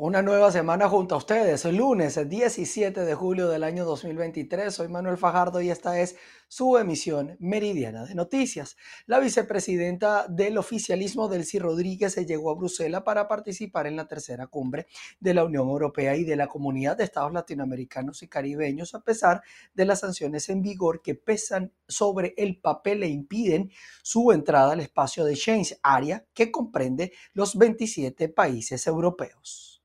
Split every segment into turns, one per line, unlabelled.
Una nueva semana junto a ustedes, lunes 17 de julio del año 2023. Soy Manuel Fajardo y esta es su emisión meridiana de noticias. La vicepresidenta del oficialismo, Delcy Rodríguez, se llegó a Bruselas para participar en la tercera cumbre de la Unión Europea y de la Comunidad de Estados Latinoamericanos y Caribeños, a pesar de las sanciones en vigor que pesan sobre el papel e impiden su entrada al espacio de Schengen, área que comprende los 27 países europeos.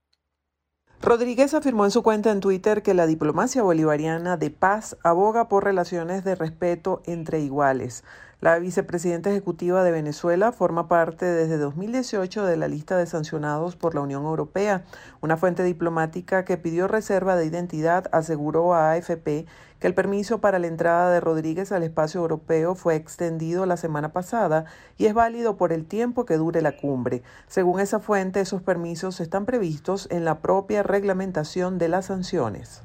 Rodríguez afirmó en su cuenta en Twitter que la diplomacia bolivariana de paz aboga por relaciones de respeto entre iguales. La vicepresidenta ejecutiva de Venezuela forma parte desde 2018 de la lista de sancionados por la Unión Europea. Una fuente diplomática que pidió reserva de identidad aseguró a AFP que el permiso para la entrada de Rodríguez al espacio europeo fue extendido la semana pasada y es válido por el tiempo que dure la cumbre. Según esa fuente, esos permisos están previstos en la propia reglamentación de las sanciones.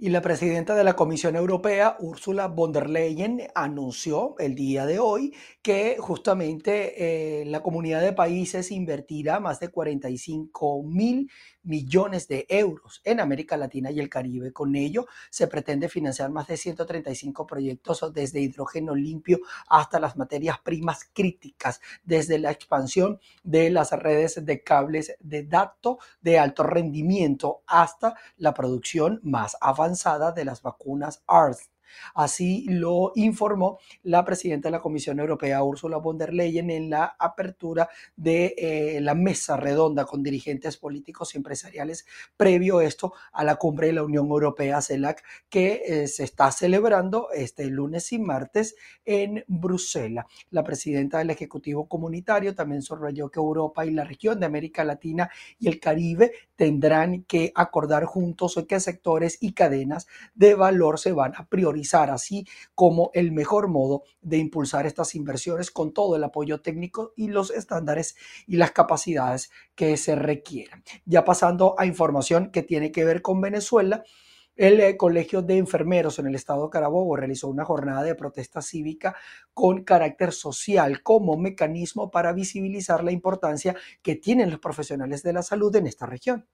Y la presidenta de la Comisión Europea, Ursula von der Leyen, anunció el día de hoy que justamente eh, la comunidad de países invertirá más de 45 mil millones de euros en América Latina y el Caribe. Con ello se pretende financiar más de 135 proyectos desde hidrógeno limpio hasta las materias primas críticas, desde la expansión de las redes de cables de datos de alto rendimiento hasta la producción más avanzada de las vacunas ARS Así lo informó la presidenta de la Comisión Europea, Ursula von der Leyen, en la apertura de eh, la mesa redonda con dirigentes políticos y empresariales previo esto a la cumbre de la Unión Europea, CELAC, que eh, se está celebrando este lunes y martes en Bruselas. La presidenta del Ejecutivo Comunitario también subrayó que Europa y la región de América Latina y el Caribe tendrán que acordar juntos qué sectores y cadenas de valor se van a priorizar así como el mejor modo de impulsar estas inversiones con todo el apoyo técnico y los estándares y las capacidades que se requieran. Ya pasando a información que tiene que ver con Venezuela. El eh, Colegio de Enfermeros en el estado de Carabobo realizó una jornada de protesta cívica con carácter social como mecanismo para visibilizar la importancia que tienen los profesionales de la salud en esta región.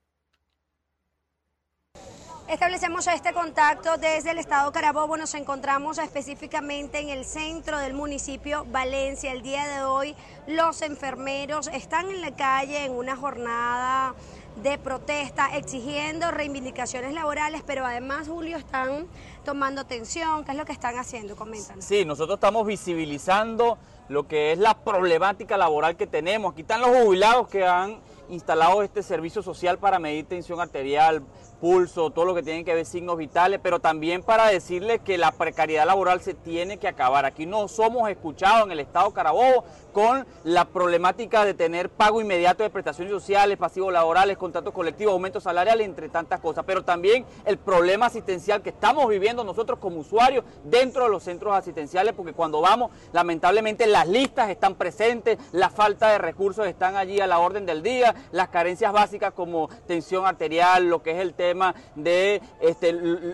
Establecemos este contacto desde el estado Carabobo. Nos encontramos específicamente en el centro del municipio Valencia. El día de hoy los enfermeros están en la calle en una jornada de protesta exigiendo reivindicaciones laborales, pero además, Julio, están tomando atención. ¿Qué es lo que están haciendo? Coméntanos.
Sí, nosotros estamos visibilizando lo que es la problemática laboral que tenemos. Aquí están los jubilados que han instalado este servicio social para medir tensión arterial, pulso, todo lo que tiene que ver signos vitales, pero también para decirles que la precariedad laboral se tiene que acabar. Aquí no somos escuchados en el Estado Carabobo con la problemática de tener pago inmediato de prestaciones sociales, pasivos laborales, contratos colectivos, aumentos salariales, entre tantas cosas, pero también el problema asistencial que estamos viviendo nosotros como usuarios dentro de los centros asistenciales, porque cuando vamos, lamentablemente las listas están presentes, la falta de recursos están allí a la orden del día, las carencias básicas como tensión arterial, lo que es el tema de este,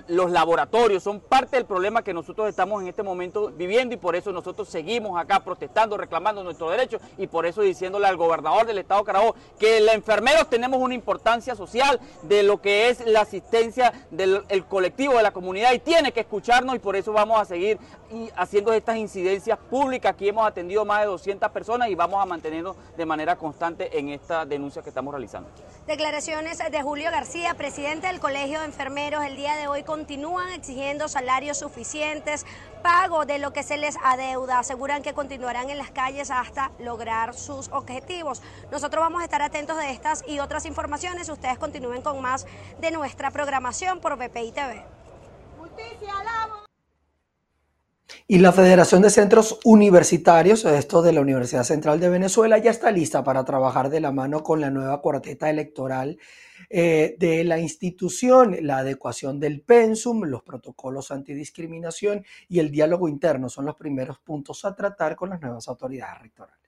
los laboratorios, son parte del problema que nosotros estamos en este momento viviendo y por eso nosotros seguimos acá protestando, reclamando nuestros derechos y por eso diciéndole al gobernador del estado Carabobo que los enfermeros tenemos una importancia social de lo que es la asistencia del colectivo de la comunidad y tiene que escucharnos y por eso vamos a seguir haciendo estas incidencias públicas. Aquí hemos atendido más de 200 personas y vamos a mantenernos de manera constante en esta denuncia que estamos realizando.
Declaraciones de Julio García, presidente del Colegio de Enfermeros, el día de hoy continúan exigiendo salarios suficientes, pago de lo que se les adeuda. Aseguran que continuarán en las calles hasta lograr sus objetivos. Nosotros vamos a estar atentos de estas y otras informaciones. Ustedes continúen con más de nuestra programación por BPI TV. Justicia,
y la Federación de Centros Universitarios, esto de la Universidad Central de Venezuela, ya está lista para trabajar de la mano con la nueva cuarteta electoral eh, de la institución, la adecuación del pensum, los protocolos antidiscriminación y el diálogo interno son los primeros puntos a tratar con las nuevas autoridades rectorales.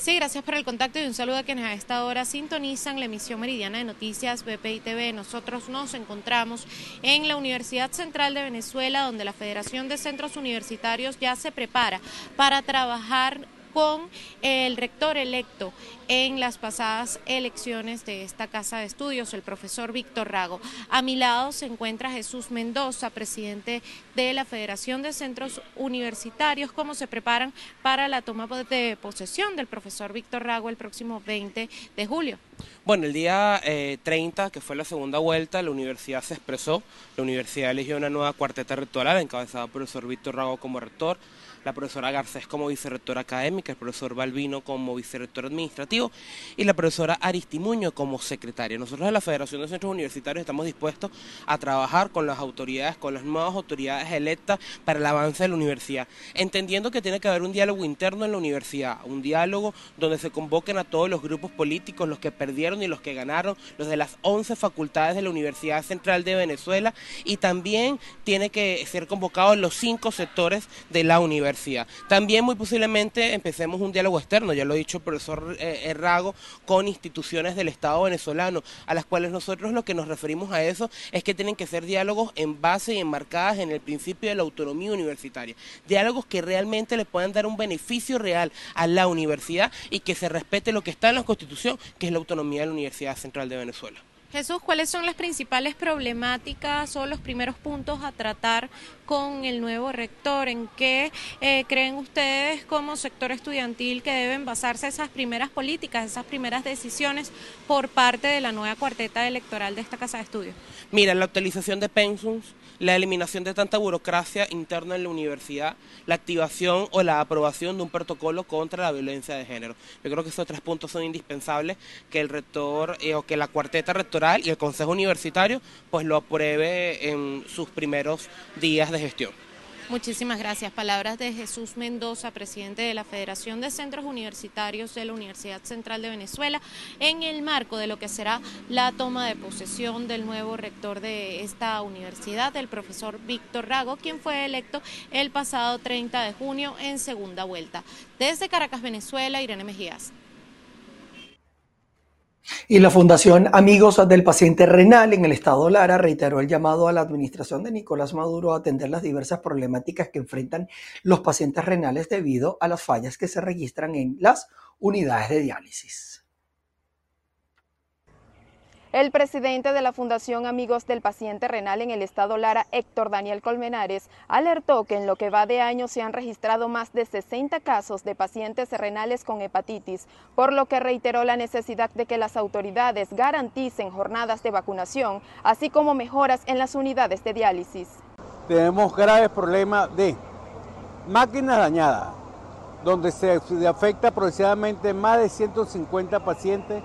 Sí, gracias por el contacto y un saludo a quienes a esta hora sintonizan la emisión meridiana de noticias BPI TV. Nosotros nos encontramos en la Universidad Central de Venezuela, donde la Federación de Centros Universitarios ya se prepara para trabajar con el rector electo en las pasadas elecciones de esta casa de estudios, el profesor Víctor Rago. A mi lado se encuentra Jesús Mendoza, presidente de la Federación de Centros Universitarios, cómo se preparan para la toma de posesión del profesor Víctor Rago el próximo 20 de julio.
Bueno, el día 30, eh, que fue la segunda vuelta, la universidad se expresó, la universidad eligió una nueva cuarteta rectoral encabezada por el profesor Víctor Rago como rector, la profesora Garcés como vicerrectora académica, el profesor Balbino como vicerrector administrativo y la profesora Aristimuño como secretaria. Nosotros en la Federación de Centros Universitarios estamos dispuestos a trabajar con las autoridades, con las nuevas autoridades electas para el avance de la universidad, entendiendo que tiene que haber un diálogo interno en la universidad, un diálogo donde se convoquen a todos los grupos políticos, los que perdieron y los que ganaron, los de las 11 facultades de la Universidad Central de Venezuela y también tiene que ser convocados los cinco sectores de la universidad también muy posiblemente empecemos un diálogo externo, ya lo ha dicho el profesor eh, Errago, con instituciones del Estado venezolano, a las cuales nosotros lo que nos referimos a eso es que tienen que ser diálogos en base y enmarcadas en el principio de la autonomía universitaria. Diálogos que realmente le puedan dar un beneficio real a la universidad y que se respete lo que está en la Constitución, que es la autonomía de la Universidad Central de Venezuela.
Jesús, ¿cuáles son las principales problemáticas o los primeros puntos a tratar con el nuevo rector? ¿En qué eh, creen ustedes como sector estudiantil que deben basarse esas primeras políticas, esas primeras decisiones por parte de la nueva cuarteta electoral de esta Casa de Estudios?
Mira, la utilización de pensums, la eliminación de tanta burocracia interna en la universidad, la activación o la aprobación de un protocolo contra la violencia de género. Yo creo que esos tres puntos son indispensables que el rector eh, o que la cuarteta rectoral y el Consejo Universitario pues lo apruebe en sus primeros días de gestión.
Muchísimas gracias. Palabras de Jesús Mendoza, presidente de la Federación de Centros Universitarios de la Universidad Central de Venezuela, en el marco de lo que será la toma de posesión del nuevo rector de esta universidad, el profesor Víctor Rago, quien fue electo el pasado 30 de junio en segunda vuelta. Desde Caracas, Venezuela, Irene Mejías.
Y la Fundación Amigos del Paciente Renal en el Estado Lara reiteró el llamado a la administración de Nicolás Maduro a atender las diversas problemáticas que enfrentan los pacientes renales debido a las fallas que se registran en las unidades de diálisis.
El presidente de la Fundación Amigos del Paciente Renal en el estado Lara, Héctor Daniel Colmenares, alertó que en lo que va de año se han registrado más de 60 casos de pacientes renales con hepatitis, por lo que reiteró la necesidad de que las autoridades garanticen jornadas de vacunación, así como mejoras en las unidades de diálisis.
Tenemos graves problemas de máquinas dañadas, donde se afecta aproximadamente más de 150 pacientes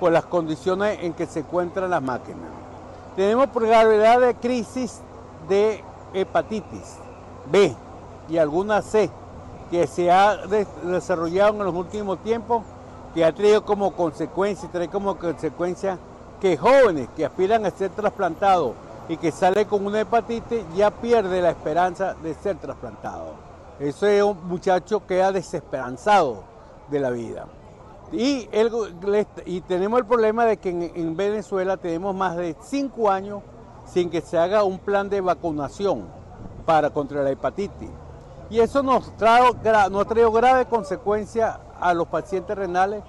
por las condiciones en que se encuentran las máquinas. Tenemos gravedad de crisis de hepatitis B y alguna C que se ha desarrollado en los últimos tiempos, que ha traído como consecuencia, trae como consecuencia que jóvenes que aspiran a ser trasplantados y que salen con una hepatitis ya pierde la esperanza de ser trasplantado. Eso es un muchacho que ha desesperanzado de la vida. Y, tenemos el problema de que en, Venezuela tenemos más de cinco años sin que se haga un plan de vacunación para contra la hepatitis. Y eso nos, trae, nos trae grave consecuencia a los pacientes renales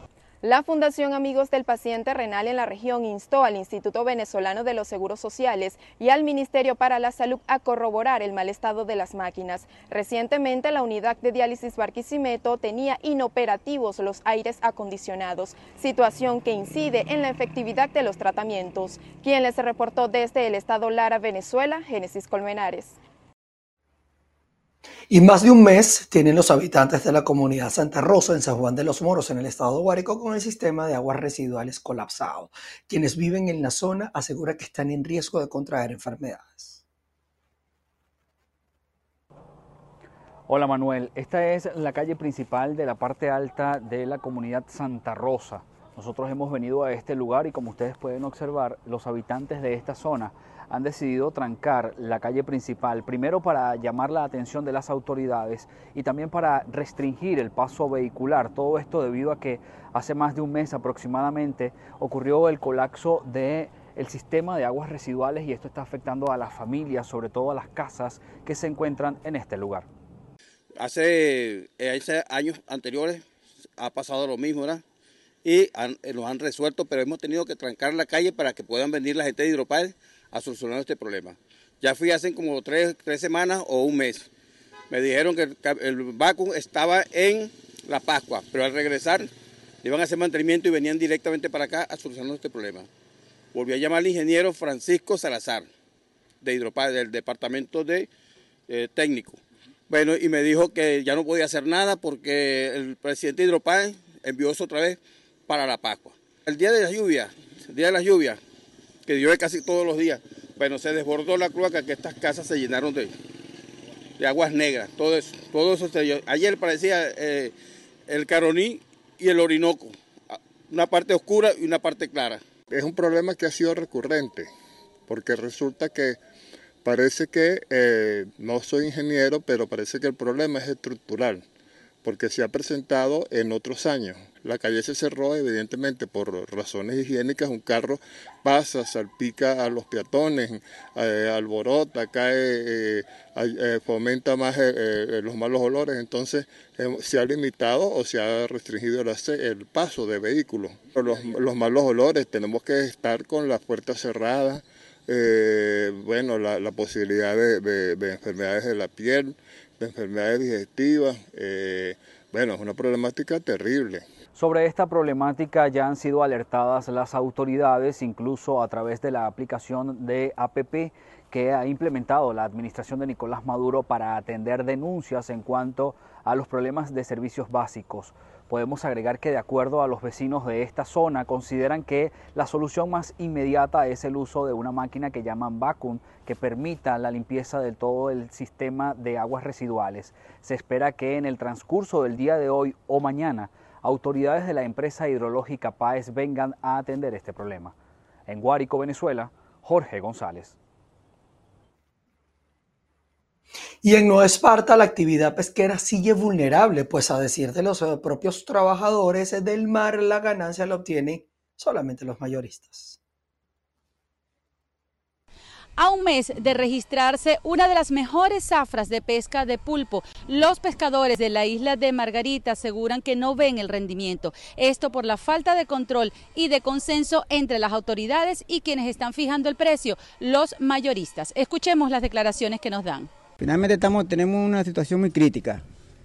la Fundación Amigos del Paciente Renal en la región instó al Instituto Venezolano de los Seguros Sociales y al Ministerio para la Salud a corroborar el mal estado de las máquinas. Recientemente la unidad de diálisis Barquisimeto tenía inoperativos los aires acondicionados, situación que incide en la efectividad de los tratamientos. Quien les reportó desde el estado Lara, Venezuela, Génesis Colmenares.
Y más de un mes tienen los habitantes de la comunidad Santa Rosa en San Juan de los Moros, en el estado de Guárico, con el sistema de aguas residuales colapsado. Quienes viven en la zona aseguran que están en riesgo de contraer enfermedades.
Hola Manuel, esta es la calle principal de la parte alta de la comunidad Santa Rosa. Nosotros hemos venido a este lugar y como ustedes pueden observar, los habitantes de esta zona han decidido trancar la calle principal, primero para llamar la atención de las autoridades y también para restringir el paso vehicular. Todo esto debido a que hace más de un mes aproximadamente ocurrió el colapso de el sistema de aguas residuales y esto está afectando a las familias, sobre todo a las casas que se encuentran en este lugar.
hace, hace años anteriores ha pasado lo mismo, ¿verdad? Y nos han resuelto, pero hemos tenido que trancar la calle para que puedan venir la gente de Hidropal a solucionar este problema. Ya fui hace como tres, semanas o un mes. Me dijeron que el, el estaba en La Pascua, pero al regresar iban a hacer mantenimiento y venían directamente para acá a solucionar este problema. Volví a llamar al ingeniero Francisco Salazar, de Hidropal, del departamento de eh, técnico. Bueno, y me dijo que ya no podía hacer nada porque el presidente Hidropal envió eso otra vez para la Pascua. El día de la lluvia, el día de las lluvias, que llueve casi todos los días, bueno, se desbordó la cloaca que estas casas se llenaron de, de aguas negras, todo eso, todo eso Ayer parecía eh, el Caroní y el Orinoco, una parte oscura y una parte clara.
Es un problema que ha sido recurrente, porque resulta que parece que, eh, no soy ingeniero, pero parece que el problema es estructural, porque se ha presentado en otros años. La calle se cerró evidentemente por razones higiénicas, un carro pasa, salpica a los peatones, eh, alborota, cae, eh, eh, fomenta más los malos olores, entonces se ha limitado o se ha restringido el, paso de vehículos. Los, malos olores, tenemos que estar con las puertas cerradas, bueno, la, posibilidad de, enfermedades de la piel, de enfermedades digestivas, bueno, es una problemática terrible.
Sobre esta problemática ya han sido alertadas las autoridades, incluso a través de la aplicación de APP que ha implementado la administración de Nicolás Maduro para atender denuncias en cuanto a los problemas de servicios básicos. Podemos agregar que de acuerdo a los vecinos de esta zona consideran que la solución más inmediata es el uso de una máquina que llaman vacuum que permita la limpieza de todo el sistema de aguas residuales. Se espera que en el transcurso del día de hoy o mañana autoridades de la empresa hidrológica PAES vengan a atender este problema. En Guárico, Venezuela, Jorge González.
Y en Nueva Esparta la actividad pesquera sigue vulnerable, pues a decir de los eh, propios trabajadores del mar, la ganancia la obtienen solamente los mayoristas.
A un mes de registrarse una de las mejores zafras de pesca de pulpo, los pescadores de la isla de Margarita aseguran que no ven el rendimiento. Esto por la falta de control y de consenso entre las autoridades y quienes están fijando el precio, los mayoristas. Escuchemos las declaraciones que nos dan.
Finalmente estamos, tenemos una situación muy crítica.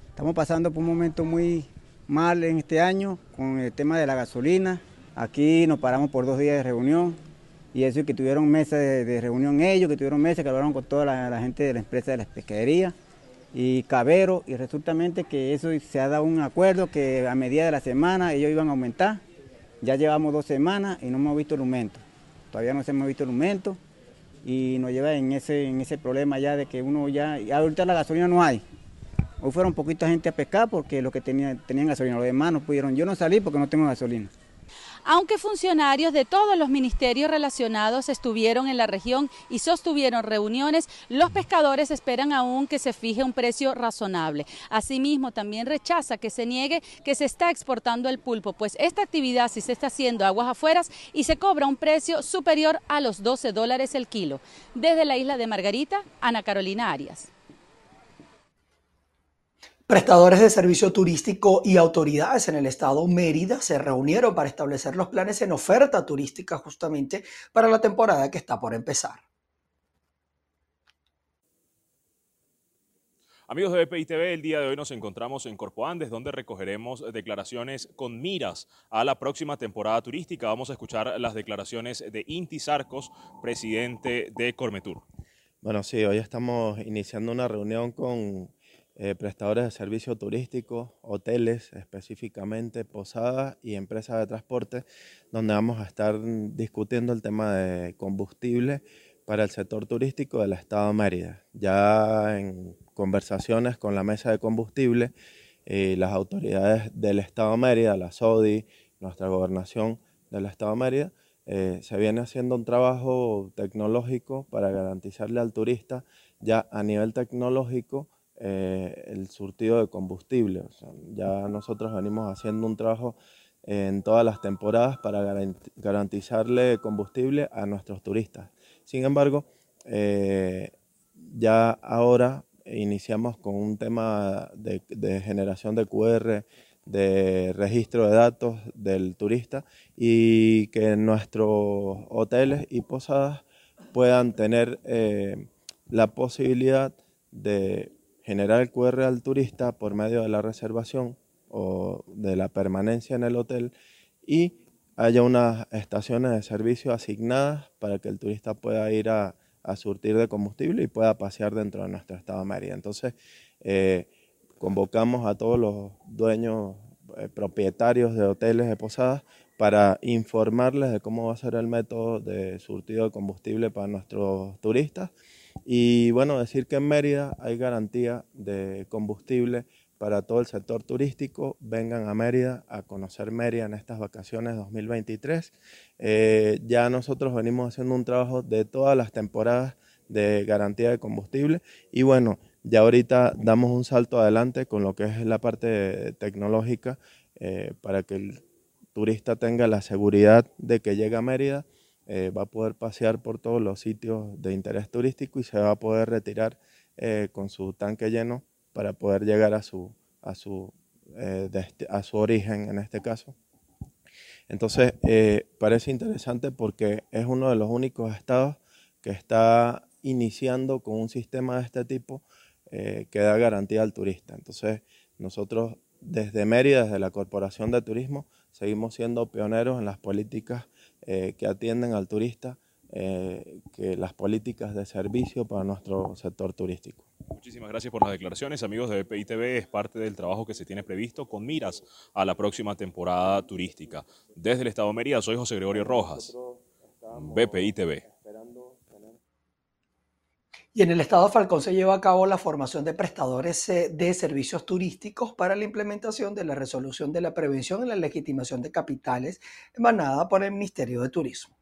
Estamos pasando por un momento muy mal en este año con el tema de la gasolina. Aquí nos paramos por dos días de reunión y eso que tuvieron mesas de, reunión ellos, que tuvieron mesas que hablaron con toda la, gente de la empresa de la pesquería y Cabero y resultamente que eso se ha dado un acuerdo que a medida de la semana ellos iban a aumentar. Ya llevamos dos semanas y no hemos visto el aumento. Todavía no se hemos visto el aumento y nos lleva en ese, en ese problema ya de que uno ya, ahorita la gasolina no hay. Hoy fueron poquita gente a pescar porque los que tenían, tenían gasolina, los demás no pudieron. Yo no salí porque no tengo gasolina
aunque funcionarios de todos los ministerios relacionados estuvieron en la región y sostuvieron reuniones, los pescadores esperan aún que se fije un precio razonable. Asimismo, también rechaza que se niegue que se está exportando el pulpo, pues esta actividad sí se está haciendo aguas afueras y se cobra un precio superior a los 12 dólares el kilo. Desde la isla de Margarita, Ana Carolina Arias.
Prestadores de servicio turístico y autoridades en el estado Mérida se reunieron para establecer los planes en oferta turística justamente para la temporada que está por empezar.
Amigos de BPI TV, el día de hoy nos encontramos en Corpo Andes, donde recogeremos declaraciones con miras a la próxima temporada turística. Vamos a escuchar las declaraciones de Inti Sarcos, presidente de Cormetur.
Bueno, sí, hoy estamos iniciando una reunión con eh, prestadores de servicios turísticos, hoteles específicamente, posadas y empresas de transporte, donde vamos a estar discutiendo el tema de combustible para el sector turístico del Estado de Mérida. Ya en conversaciones con la mesa de combustible y las autoridades del Estado de Mérida, la SODI, nuestra gobernación del Estado de Mérida, eh, se viene haciendo un trabajo tecnológico para garantizarle al turista ya a nivel tecnológico eh, el surtido de combustible. ya nosotros venimos haciendo un trabajo en todas las temporadas para garantizarle combustible a nuestros turistas. Sin embargo, eh, ya ahora iniciamos con un tema de, generación de QR, de registro de datos del turista y que nuestros hoteles y posadas puedan tener eh, la posibilidad de generar el QR al turista por medio de la reservación o de la permanencia en el hotel y haya unas estaciones de servicio asignadas para que el turista pueda ir a, surtir de combustible y pueda pasear dentro de nuestro estado de Mérida. Entonces, eh, convocamos a todos los dueños, eh, propietarios de hoteles, de posadas, para informarles de cómo va a ser el método de surtido de combustible para nuestros turistas. Y bueno, decir que en Mérida hay garantía de combustible para todo el sector turístico. Vengan a Mérida a conocer Mérida en estas vacaciones 2023. Eh, ya nosotros venimos haciendo un trabajo de todas las temporadas de garantía de combustible y bueno, ya ahorita damos un salto adelante con lo que es la parte tecnológica eh, para que el turista tenga la seguridad de que llega a Mérida, eh, va a poder pasear por todos los sitios de interés turístico y se va a poder retirar con su tanque lleno para poder llegar a su, a su, eh, a su origen en este caso. Entonces, eh, parece interesante porque es uno de los únicos estados que está iniciando con un sistema de este tipo eh, que da garantía al turista. Entonces, nosotros desde Mérida, desde la Corporación de Turismo, seguimos siendo pioneros en las políticas que atienden al turista, que las políticas de servicio para nuestro sector turístico.
Muchísimas gracias por las declaraciones, amigos de BPI TV. Es parte del trabajo que se tiene previsto con miras a la próxima temporada turística. Desde el Estado de Mérida, soy José Gregorio Rojas, BPI TV.
Y en el Estado Falcón se lleva a cabo la formación de prestadores eh, de servicios turísticos para la implementación de la resolución de la prevención y la legitimación de capitales emanada por el Ministerio de Turismo.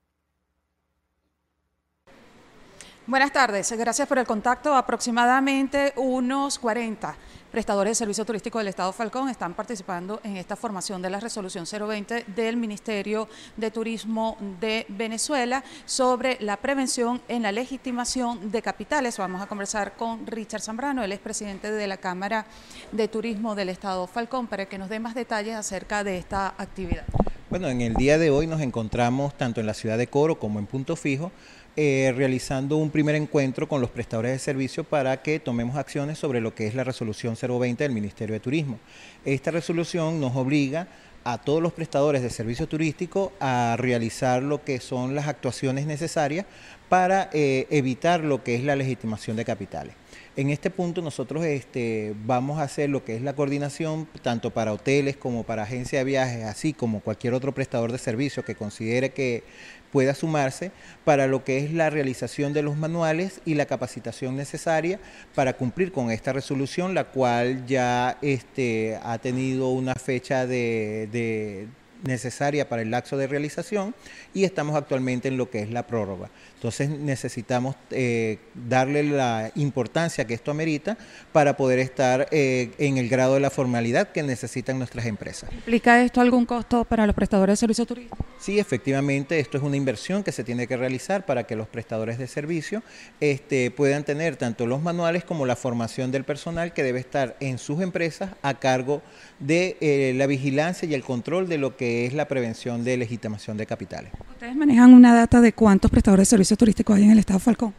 Buenas tardes, gracias por el contacto. Aproximadamente unos 40 prestadores de servicio turístico del Estado Falcón están participando en esta formación de la resolución 020 del Ministerio de Turismo de Venezuela sobre la prevención en la legitimación de capitales. Vamos a conversar con Richard Zambrano, él es presidente de la Cámara de Turismo del Estado Falcón, para que nos dé más detalles acerca de esta actividad.
Bueno, en el día de hoy nos encontramos tanto en la ciudad de Coro como en Punto Fijo eh, realizando un primer encuentro con los prestadores de servicio para que tomemos acciones sobre lo que es la resolución 020 del Ministerio de Turismo. Esta resolución nos obliga a todos los prestadores de servicio turístico a realizar lo que son las actuaciones necesarias para eh, evitar lo que es la legitimación de capitales. En este punto nosotros este, vamos a hacer lo que es la coordinación tanto para hoteles como para agencias de viajes, así como cualquier otro prestador de servicio que considere que pueda sumarse para lo que es la realización de los manuales y la capacitación necesaria para cumplir con esta resolución, la cual ya este, ha tenido una fecha de necesaria para el lapso de realización y estamos actualmente en lo que es la prórroga. Entonces necesitamos eh, darle la importancia que esto amerita para poder estar eh, en el grado de la formalidad que necesitan nuestras empresas.
¿Implica esto algún costo para los prestadores de servicios turísticos?
Sí, efectivamente, esto es una inversión que se tiene que realizar para que los prestadores de servicio este, puedan tener tanto los manuales como la formación del personal que debe estar en sus empresas a cargo de eh, la vigilancia y el control de lo que es la prevención de legitimación de capitales.
¿Ustedes manejan una data de cuántos prestadores de servicios turísticos hay en el estado Falcón?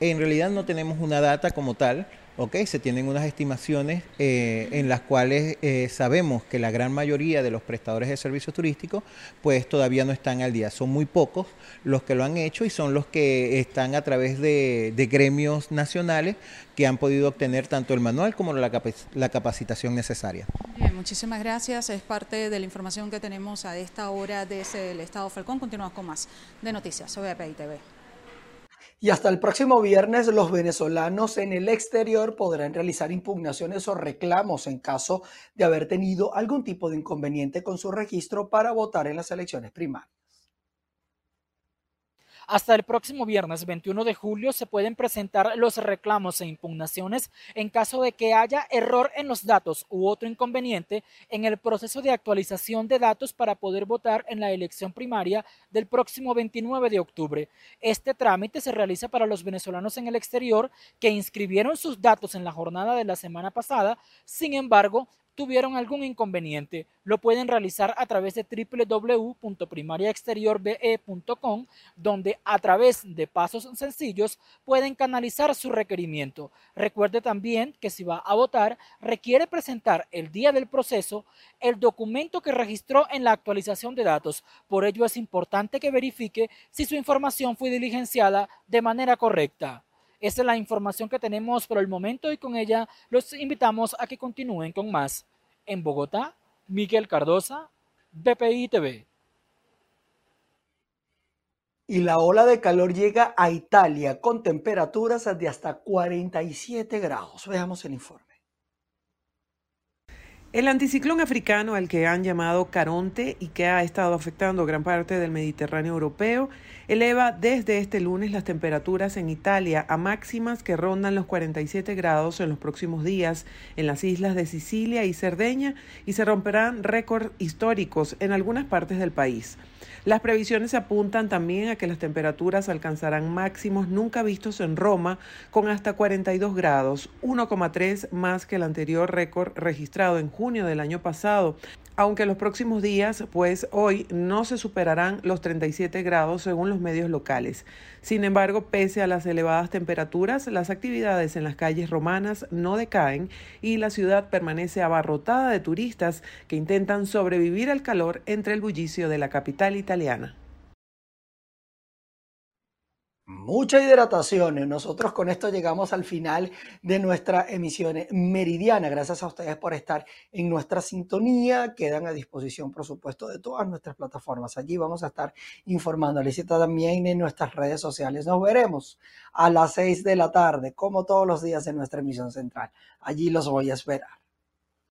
En realidad no tenemos una data como tal, ¿ok? Se tienen unas estimaciones eh, en las cuales eh, sabemos que la gran mayoría de los prestadores de servicios turísticos pues todavía no están al día. Son muy pocos los que lo han hecho y son los que están a través de, gremios nacionales que han podido obtener tanto el manual como la, la capacitación necesaria.
Bien, muchísimas gracias. Es parte de la información que tenemos a esta hora desde el Estado Falcón. Continuamos con más de noticias sobre API TV.
Y hasta el próximo viernes los venezolanos en el exterior podrán realizar impugnaciones o reclamos en caso de haber tenido algún tipo de inconveniente con su registro para votar en las elecciones primarias.
Hasta el próximo viernes 21 de julio se pueden presentar los reclamos e impugnaciones en caso de que haya error en los datos u otro inconveniente en el proceso de actualización de datos para poder votar en la elección primaria del próximo 29 de octubre. Este trámite se realiza para los venezolanos en el exterior que inscribieron sus datos en la jornada de la semana pasada, sin embargo, tuvieron algún inconveniente, lo pueden realizar a través de www.primariaexteriorbe.com, donde a través de pasos sencillos pueden canalizar su requerimiento. Recuerde también que si va a votar, requiere presentar el día del proceso el documento que registró en la actualización de datos. Por ello es importante que verifique si su información fue diligenciada de manera correcta. Esa es la información que tenemos por el momento y con ella los invitamos a que continúen con más. En Bogotá, Miguel Cardosa, BPI TV.
Y la ola de calor llega a Italia con temperaturas de hasta 47 grados. Veamos el informe.
El anticiclón africano, al que han llamado Caronte y que ha estado afectando gran parte del Mediterráneo europeo, eleva desde este lunes las temperaturas en Italia a máximas que rondan los 47 grados en los próximos días en las islas de Sicilia y Cerdeña y se romperán récords históricos en algunas partes del país. Las previsiones apuntan también a que las temperaturas alcanzarán máximos nunca vistos en Roma con hasta 42 grados, 1,3 más que el anterior récord registrado en junio del año pasado, aunque los próximos días, pues hoy no se superarán los 37 grados según los medios locales. Sin embargo, pese a las elevadas temperaturas, las actividades en las calles romanas no decaen y la ciudad permanece abarrotada de turistas que intentan sobrevivir al calor entre el bullicio de la capital italiana.
Mucha hidratación. Nosotros con esto llegamos al final de nuestra emisión meridiana. Gracias a ustedes por estar en nuestra sintonía. Quedan a disposición, por supuesto, de todas nuestras plataformas. Allí vamos a estar informándoles y también en nuestras redes sociales. Nos veremos a las seis de la tarde, como todos los días en nuestra emisión central. Allí los voy a esperar.